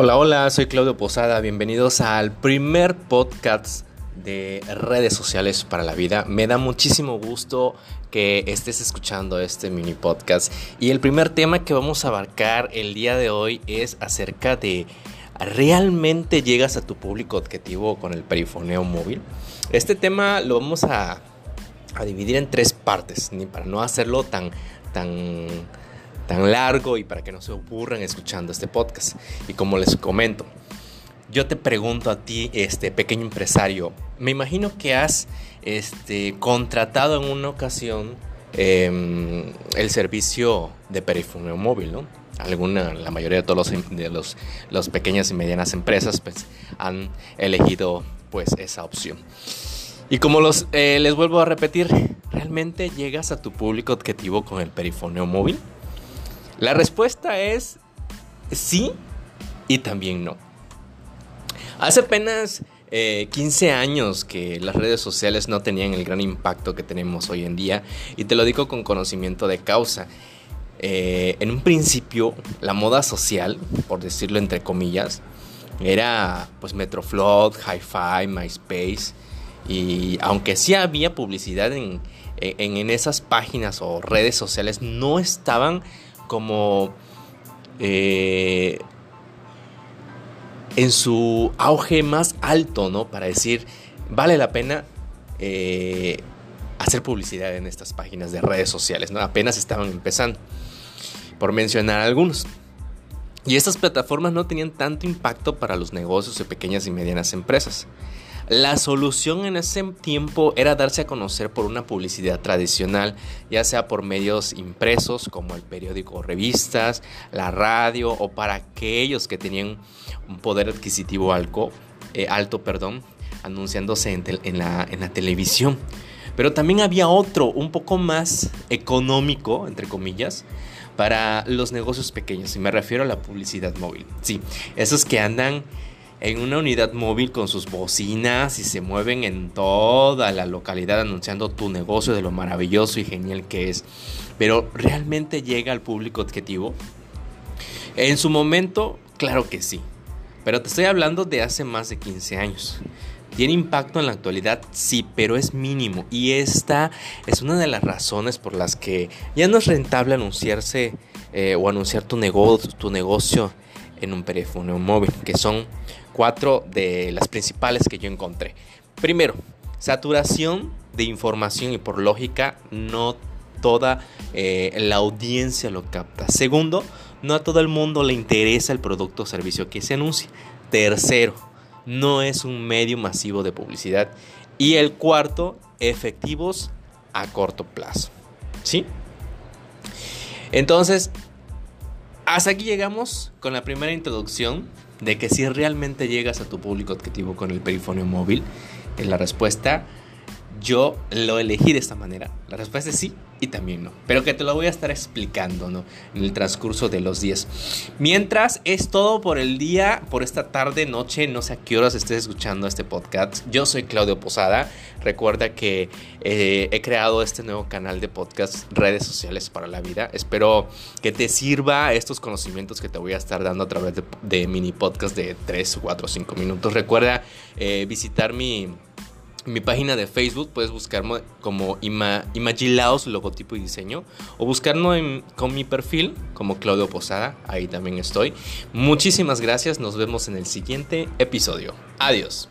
Hola, hola, soy Claudio Posada. Bienvenidos al primer podcast de redes sociales para la vida. Me da muchísimo gusto que estés escuchando este mini podcast. Y el primer tema que vamos a abarcar el día de hoy es acerca de ¿realmente llegas a tu público objetivo con el perifoneo móvil? Este tema lo vamos a, dividir en tres partes, ni para no hacerlo tan, tan tan largo y para que no se aburran escuchando este podcast. Y como les comento, yo te pregunto a ti, este pequeño empresario, me imagino que has este, contratado en una ocasión em, el servicio de perifoneo móvil, ¿no? Alguna, la mayoría de todos los, de los, los pequeñas y medianas empresas pues, han elegido pues esa opción. Y como los, eh, les vuelvo a repetir, ¿realmente llegas a tu público objetivo con el perifoneo móvil? La respuesta es sí y también no. Hace apenas 15 eh, años que las redes sociales no tenían el gran impacto que tenemos hoy en día y te lo digo con conocimiento de causa. Eh, en un principio la moda social, por decirlo entre comillas, era pues Metroflot, Hi-Fi, MySpace y aunque sí había publicidad en, en esas páginas o redes sociales, no estaban como eh, en su auge más alto, ¿no? Para decir, vale la pena eh, hacer publicidad en estas páginas de redes sociales, ¿no? Apenas estaban empezando, por mencionar algunos. Y estas plataformas no tenían tanto impacto para los negocios de pequeñas y medianas empresas. La solución en ese tiempo era darse a conocer por una publicidad tradicional, ya sea por medios impresos como el periódico o revistas, la radio o para aquellos que tenían un poder adquisitivo alto, eh, alto perdón, anunciándose en, la, en la televisión. Pero también había otro, un poco más económico, entre comillas, para los negocios pequeños. Y me refiero a la publicidad móvil. Sí, esos que andan en una unidad móvil con sus bocinas y se mueven en toda la localidad anunciando tu negocio de lo maravilloso y genial que es. Pero ¿realmente llega al público objetivo? En su momento, claro que sí. Pero te estoy hablando de hace más de 15 años. ¿Tiene impacto en la actualidad? Sí, pero es mínimo. Y esta es una de las razones por las que ya no es rentable anunciarse eh, o anunciar tu negocio, tu negocio en un teléfono móvil, que son cuatro de las principales que yo encontré. Primero, saturación de información y por lógica no toda eh, la audiencia lo capta. Segundo, no a todo el mundo le interesa el producto o servicio que se anuncia. Tercero, no es un medio masivo de publicidad. Y el cuarto, efectivos a corto plazo. ¿Sí? Entonces, hasta aquí llegamos con la primera introducción de que si realmente llegas a tu público objetivo con el perifonio móvil, la respuesta yo lo elegí de esta manera. La respuesta es sí y también no. Pero que te lo voy a estar explicando ¿no? en el transcurso de los días. Mientras es todo por el día, por esta tarde, noche, no sé a qué horas estés escuchando este podcast. Yo soy Claudio Posada. Recuerda que eh, he creado este nuevo canal de podcast, redes sociales para la vida. Espero que te sirva estos conocimientos que te voy a estar dando a través de, mini podcast de 3, 4, 5 minutos. Recuerda eh, visitar mi mi página de Facebook puedes buscarme como Ima, Imagilaos logotipo y diseño o buscarme con mi perfil como Claudio Posada, ahí también estoy. Muchísimas gracias, nos vemos en el siguiente episodio. Adiós.